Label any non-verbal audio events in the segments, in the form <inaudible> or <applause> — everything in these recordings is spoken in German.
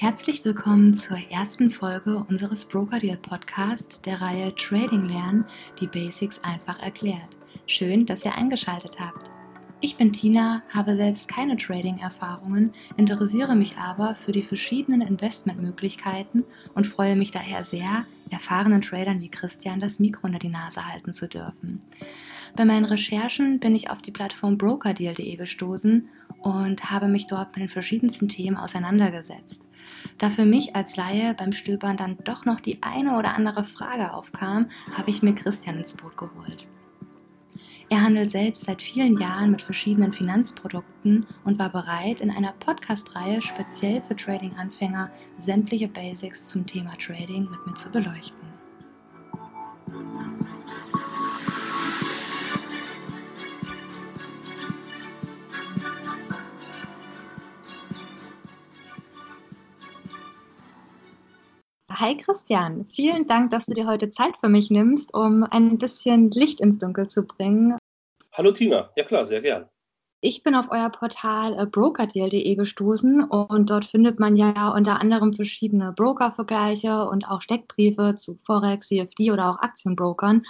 Herzlich willkommen zur ersten Folge unseres Broker Deal Podcast der Reihe Trading Lernen, die Basics einfach erklärt. Schön, dass ihr eingeschaltet habt. Ich bin Tina, habe selbst keine Trading-Erfahrungen, interessiere mich aber für die verschiedenen Investmentmöglichkeiten und freue mich daher sehr, erfahrenen Tradern wie Christian das Mikro unter die Nase halten zu dürfen. Bei meinen Recherchen bin ich auf die Plattform brokerdeal.de gestoßen und habe mich dort mit den verschiedensten Themen auseinandergesetzt. Da für mich als Laie beim Stöbern dann doch noch die eine oder andere Frage aufkam, habe ich mir Christian ins Boot geholt. Er handelt selbst seit vielen Jahren mit verschiedenen Finanzprodukten und war bereit, in einer Podcast-Reihe speziell für Trading-Anfänger sämtliche Basics zum Thema Trading mit mir zu beleuchten. Hi Christian, vielen Dank, dass du dir heute Zeit für mich nimmst, um ein bisschen Licht ins Dunkel zu bringen. Hallo Tina, ja klar, sehr gern. Ich bin auf euer Portal äh, brokerdeal.de gestoßen und dort findet man ja unter anderem verschiedene Brokervergleiche und auch Steckbriefe zu Forex, CFD oder auch Aktienbrokern.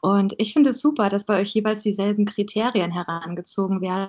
Und ich finde es super, dass bei euch jeweils dieselben Kriterien herangezogen werden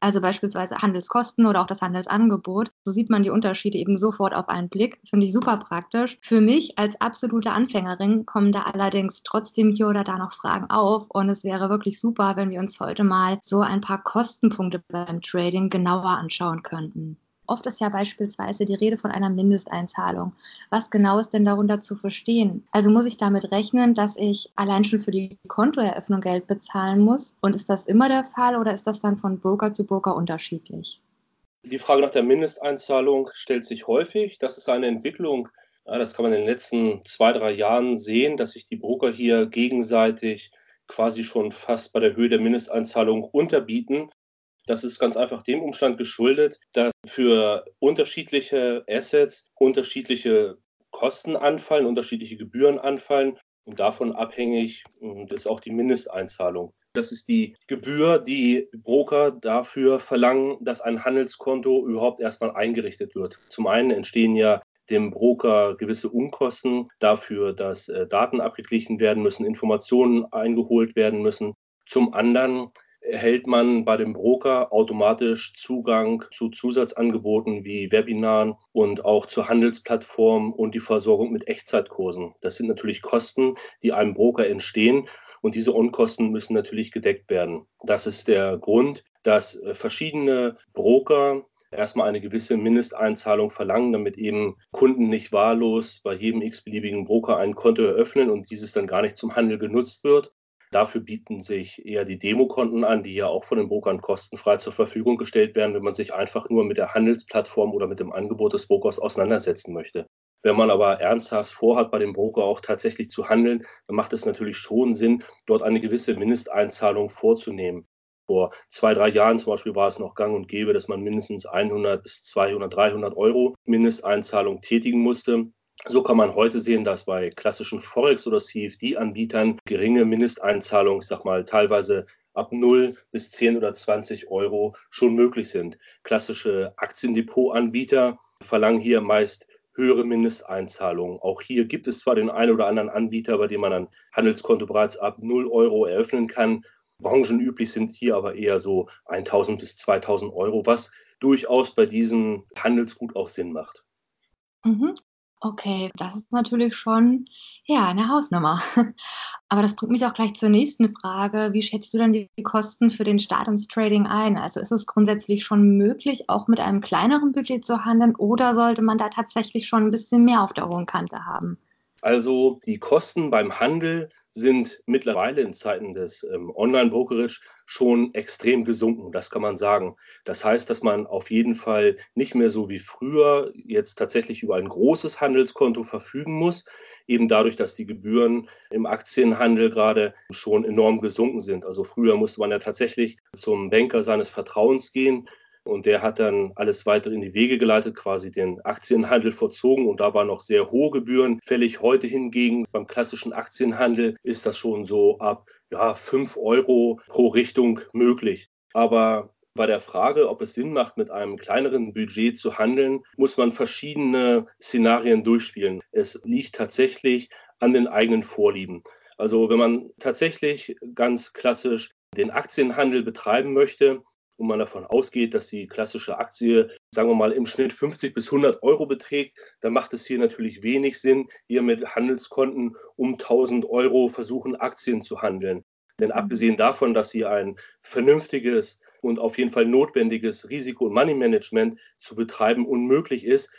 also beispielsweise Handelskosten oder auch das Handelsangebot. So sieht man die Unterschiede eben sofort auf einen Blick. Finde ich super praktisch. Für mich als absolute Anfängerin kommen da allerdings trotzdem hier oder da noch Fragen auf und es wäre wirklich super, wenn wir uns heute mal so ein paar Kostenpunkte beim Trading genauer anschauen könnten. Oft ist ja beispielsweise die Rede von einer Mindesteinzahlung. Was genau ist denn darunter zu verstehen? Also muss ich damit rechnen, dass ich allein schon für die Kontoeröffnung Geld bezahlen muss? Und ist das immer der Fall oder ist das dann von Broker zu Broker unterschiedlich? Die Frage nach der Mindesteinzahlung stellt sich häufig. Das ist eine Entwicklung, das kann man in den letzten zwei, drei Jahren sehen, dass sich die Broker hier gegenseitig quasi schon fast bei der Höhe der Mindesteinzahlung unterbieten. Das ist ganz einfach dem Umstand geschuldet, dass für unterschiedliche Assets unterschiedliche Kosten anfallen, unterschiedliche Gebühren anfallen und davon abhängig ist auch die Mindesteinzahlung. Das ist die Gebühr, die Broker dafür verlangen, dass ein Handelskonto überhaupt erstmal eingerichtet wird. Zum einen entstehen ja dem Broker gewisse Unkosten dafür, dass äh, Daten abgeglichen werden müssen, Informationen eingeholt werden müssen. Zum anderen erhält man bei dem Broker automatisch Zugang zu Zusatzangeboten wie Webinaren und auch zur Handelsplattform und die Versorgung mit Echtzeitkursen. Das sind natürlich Kosten, die einem Broker entstehen und diese Unkosten müssen natürlich gedeckt werden. Das ist der Grund, dass äh, verschiedene Broker erstmal eine gewisse Mindesteinzahlung verlangen, damit eben Kunden nicht wahllos bei jedem x-beliebigen Broker ein Konto eröffnen und dieses dann gar nicht zum Handel genutzt wird. Dafür bieten sich eher die Demokonten an, die ja auch von den Brokern kostenfrei zur Verfügung gestellt werden, wenn man sich einfach nur mit der Handelsplattform oder mit dem Angebot des Brokers auseinandersetzen möchte. Wenn man aber ernsthaft vorhat, bei dem Broker auch tatsächlich zu handeln, dann macht es natürlich schon Sinn, dort eine gewisse Mindesteinzahlung vorzunehmen. Vor zwei, drei Jahren zum Beispiel war es noch gang und gäbe, dass man mindestens 100 bis 200, 300 Euro Mindesteinzahlung tätigen musste. So kann man heute sehen, dass bei klassischen Forex- oder CFD-Anbietern geringe Mindesteinzahlungen, ich sag mal, teilweise ab 0 bis 10 oder 20 Euro schon möglich sind. Klassische Aktiendepot-Anbieter verlangen hier meist höhere Mindesteinzahlungen. Auch hier gibt es zwar den einen oder anderen Anbieter, bei dem man ein Handelskonto bereits ab 0 Euro eröffnen kann. Branchenüblich sind hier aber eher so 1000 bis 2000 Euro, was durchaus bei diesem Handelsgut auch Sinn macht. Mhm. Okay, das ist natürlich schon, ja, eine Hausnummer. <laughs> Aber das bringt mich auch gleich zur nächsten Frage. Wie schätzt du denn die Kosten für den Start ins Trading ein? Also ist es grundsätzlich schon möglich, auch mit einem kleineren Budget zu handeln oder sollte man da tatsächlich schon ein bisschen mehr auf der hohen Kante haben? Also die Kosten beim Handel sind mittlerweile in Zeiten des ähm, Online-Brokerage schon extrem gesunken, das kann man sagen. Das heißt, dass man auf jeden Fall nicht mehr so wie früher jetzt tatsächlich über ein großes Handelskonto verfügen muss, eben dadurch, dass die Gebühren im Aktienhandel gerade schon enorm gesunken sind. Also früher musste man ja tatsächlich zum Banker seines Vertrauens gehen und der hat dann alles weiter in die Wege geleitet, quasi den Aktienhandel vollzogen und da waren noch sehr hohe Gebühren fällig. Heute hingegen beim klassischen Aktienhandel ist das schon so ab ja, 5 Euro pro Richtung möglich. Aber Bei der Frage, ob es Sinn macht, mit einem kleineren Budget zu handeln, muss man verschiedene Szenarien durchspielen. Es liegt tatsächlich an den eigenen Vorlieben. Also wenn man tatsächlich ganz klassisch den Aktienhandel betreiben möchte, und man davon ausgeht, dass die klassische Aktie, sagen wir mal, im Schnitt 50 bis 100 Euro beträgt, dann macht es hier natürlich wenig Sinn, hier mit Handelskonten um 1000 Euro versuchen, Aktien zu handeln. Denn mhm. abgesehen davon, dass hier ein vernünftiges und auf jeden Fall notwendiges Risiko- und Money-Management zu betreiben unmöglich ist,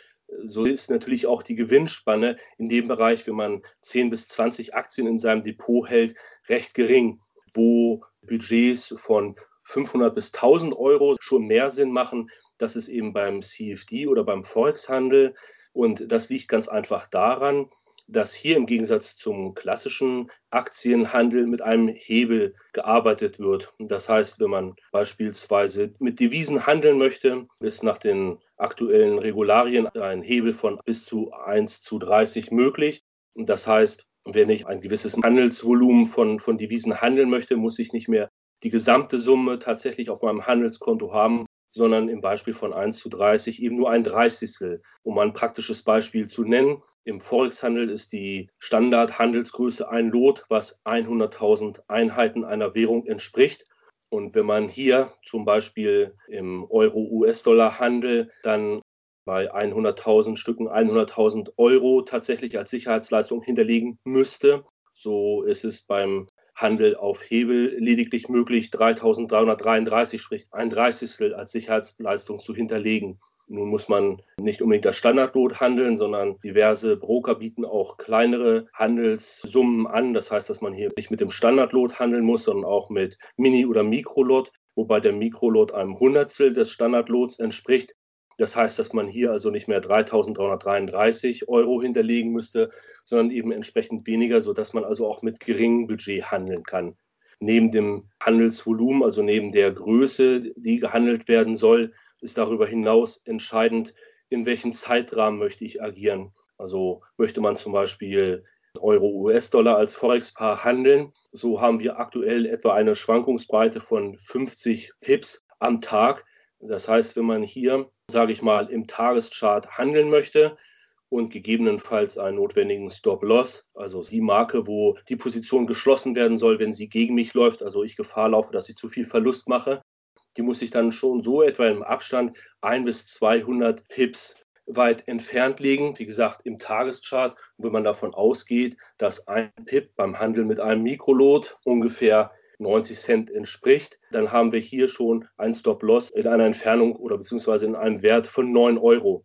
so ist natürlich auch die Gewinnspanne in dem Bereich, wenn man 10 bis 20 Aktien in seinem Depot hält, recht gering, wo Budgets von 500 bis 1000 Euro schon mehr Sinn machen. Das ist eben beim CFD oder beim Forex-Handel. Und das liegt ganz einfach daran, dass hier im Gegensatz zum klassischen Aktienhandel mit einem Hebel gearbeitet wird. Das heißt, wenn man beispielsweise mit Devisen handeln möchte, ist nach den aktuellen Regularien ein Hebel von bis zu 1 zu 30 möglich. Das heißt, wenn ich ein gewisses Handelsvolumen von, von Devisen handeln möchte, muss ich nicht mehr die gesamte Summe tatsächlich auf meinem Handelskonto haben, sondern im Beispiel von 1 zu 30 eben nur ein Dreißigstel. Um ein praktisches Beispiel zu nennen, im Forex-Handel ist die Standardhandelsgröße ein Lot, was 100.000 Einheiten einer Währung entspricht. Und wenn man hier zum Beispiel im Euro-US-Dollar-Handel dann bei 100.000 Stücken 100.000 Euro tatsächlich als Sicherheitsleistung hinterlegen müsste, so ist es beim Handel auf Hebel lediglich möglich, 3.333, sprich ein Dreißigstel als Sicherheitsleistung zu hinterlegen. Nun muss man nicht unbedingt das Standardlot handeln, sondern diverse Broker bieten auch kleinere Handelssummen an. Das heißt, dass man hier nicht mit dem Standardlot handeln muss, sondern auch mit Mini- oder Mikrolot, wobei der Mikrolot einem Hundertstel des Standardlots entspricht. Das heißt, dass man hier also nicht mehr 3.333 Euro hinterlegen müsste, sondern eben entsprechend weniger, sodass man also auch mit geringem Budget handeln kann. Neben dem Handelsvolumen, also neben der Größe, die gehandelt werden soll, ist darüber hinaus entscheidend, in welchem Zeitrahmen möchte ich agieren. Also möchte man zum Beispiel Euro, US-Dollar als Forex-Paar handeln. So haben wir aktuell etwa eine Schwankungsbreite von 50 Pips am Tag. Das heißt, wenn man hier, sage ich mal, im Tageschart handeln möchte und gegebenenfalls einen notwendigen Stop-Loss, also die Marke, wo die Position geschlossen werden soll, wenn sie gegen mich läuft, also ich Gefahr laufe, dass ich zu viel Verlust mache, die muss ich dann schon so etwa im Abstand ein bis 200 Pips weit entfernt liegen. Wie gesagt, im Tageschart, wenn man davon ausgeht, dass ein Pip beim Handel mit einem Mikrolot ungefähr 90 Cent entspricht, dann haben wir hier schon ein Stop-Loss in einer Entfernung oder beziehungsweise in einem Wert von 9 Euro.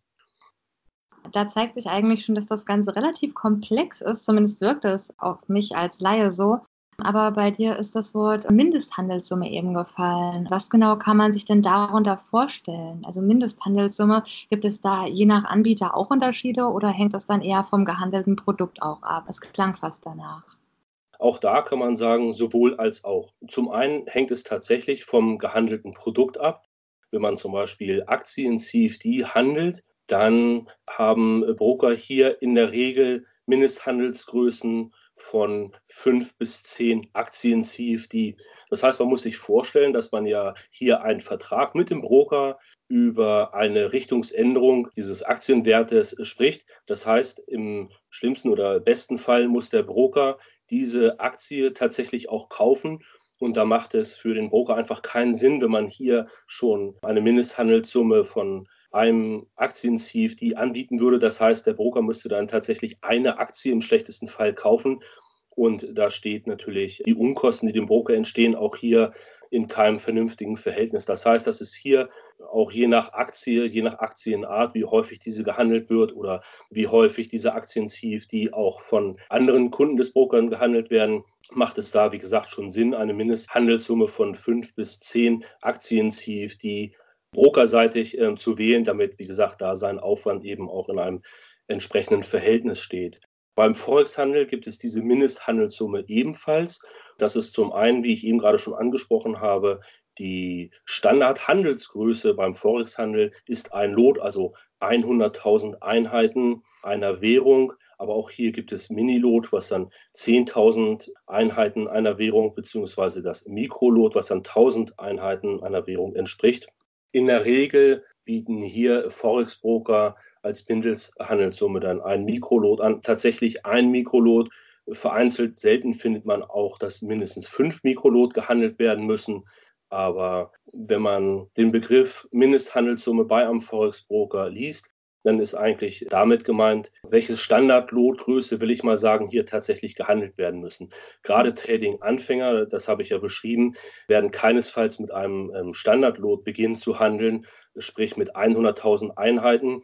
Da zeigt sich eigentlich schon, dass das Ganze relativ komplex ist. Zumindest wirkt es auf mich als Laie so. Aber bei dir ist das Wort Mindesthandelssumme eben gefallen. Was genau kann man sich denn darunter vorstellen? Also Mindesthandelssumme, gibt es da je nach Anbieter auch Unterschiede oder hängt das dann eher vom gehandelten Produkt auch ab? Es klang fast danach. Auch da kann man sagen, sowohl als auch. Zum einen hängt es tatsächlich vom gehandelten Produkt ab. Wenn man zum Beispiel Aktien CFD handelt, dann haben Broker hier in der Regel Mindesthandelsgrößen von fünf bis zehn Aktien CFD. Das heißt, man muss sich vorstellen, dass man ja hier einen Vertrag mit dem Broker über eine Richtungsänderung dieses Aktienwertes spricht. Das heißt, im schlimmsten oder besten Fall muss der Broker diese Aktie tatsächlich auch kaufen. Und da macht es für den Broker einfach keinen Sinn, wenn man hier schon eine Mindesthandelssumme von einem Aktien-CFD anbieten würde. Das heißt, der Broker müsste dann tatsächlich eine Aktie im schlechtesten Fall kaufen. Und da steht natürlich die Unkosten, die dem Broker entstehen, auch hier in keinem vernünftigen Verhältnis. Das heißt, dass es hier auch je nach Aktie, je nach Aktienart, wie häufig diese gehandelt wird oder wie häufig diese Aktien CFD auch von anderen Kunden des Brokers gehandelt werden, macht es da, wie gesagt, schon Sinn, eine Mindesthandelssumme von fünf bis zehn Aktien CFD brokerseitig äh, zu wählen, damit, wie gesagt, da sein Aufwand eben auch in einem entsprechenden Verhältnis steht. Beim Forex-Handel gibt es diese Mindesthandelssumme ebenfalls. Das ist zum einen, wie ich eben gerade schon angesprochen habe, die Standardhandelsgröße beim Forex-Handel ist ein Lot, also 100.000 Einheiten einer Währung. Aber auch hier gibt es Minilot, was dann 10.000 Einheiten einer Währung, beziehungsweise das Mikrolot, was dann 1.000 Einheiten einer Währung entspricht. In der Regel bieten hier Forex-Broker als Mindesthandelssumme dann ein Mikrolot an. Tatsächlich ein Mikrolot. Vereinzelt selten findet man auch, dass mindestens fünf Mikrolot gehandelt werden müssen. Aber wenn man den Begriff Mindesthandelssumme bei einem Forex-Broker liest, dann ist eigentlich damit gemeint, welches Standardlotgröße, will ich mal sagen, hier tatsächlich gehandelt werden müssen. Gerade Trading-Anfänger, das habe ich ja beschrieben, werden keinesfalls mit einem ähm, Standardlot beginnen zu handeln, sprich mit 100.000 Einheiten,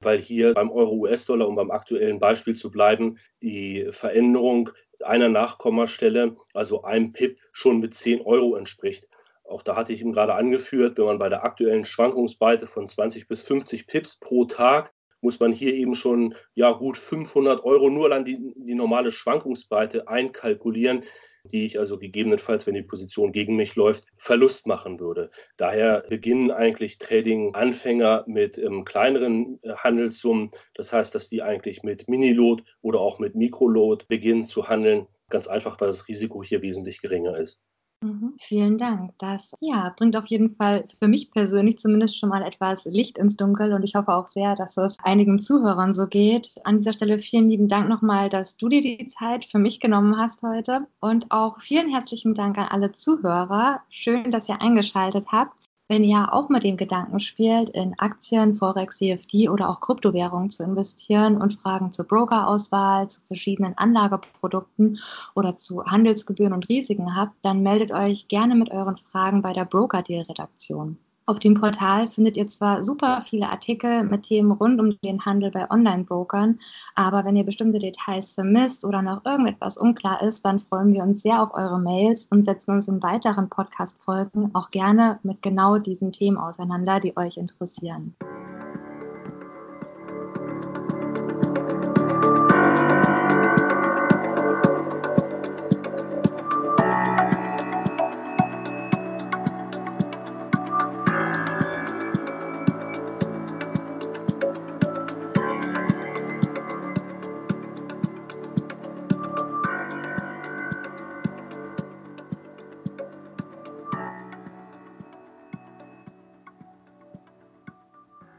weil hier beim Euro-US-Dollar, um beim aktuellen Beispiel zu bleiben, die Veränderung einer Nachkommastelle, also einem PIP, schon mit 10 Euro entspricht. Auch da hatte ich ihm gerade angeführt, wenn man bei der aktuellen Schwankungsbreite von 20 bis 50 Pips pro Tag muss man hier eben schon ja gut 500 Euro nur an die, die normale Schwankungsbreite einkalkulieren, die ich also gegebenenfalls, wenn die Position gegen mich läuft, Verlust machen würde. Daher beginnen eigentlich Trading-Anfänger mit ähm, kleineren äh, Handelssummen. Das heißt, dass die eigentlich mit Minilot oder auch mit Mikrolot beginnen zu handeln. Ganz einfach, weil das Risiko hier wesentlich geringer ist. Mhm, vielen Dank. Das ja, bringt auf jeden Fall für mich persönlich zumindest schon mal etwas Licht ins Dunkel und ich hoffe auch sehr, dass es einigen Zuhörern so geht. An dieser Stelle vielen lieben Dank nochmal, dass du dir die Zeit für mich genommen hast heute und auch vielen herzlichen Dank an alle Zuhörer. Schön, dass ihr eingeschaltet habt. Wenn ihr auch mit dem Gedanken spielt, in Aktien, Forex, CFD oder auch Kryptowährungen zu investieren und Fragen zur Brokerauswahl, zu verschiedenen Anlageprodukten oder zu Handelsgebühren und Risiken habt, dann meldet euch gerne mit euren Fragen bei der Broker Deal Redaktion. Auf dem Portal findet ihr zwar super viele Artikel mit Themen rund um den Handel bei Online-Brokern, aber wenn ihr bestimmte Details vermisst oder noch irgendetwas unklar ist, dann freuen wir uns sehr auf eure Mails und setzen uns in weiteren Podcast-Folgen auch gerne mit genau diesen Themen auseinander, die euch interessieren.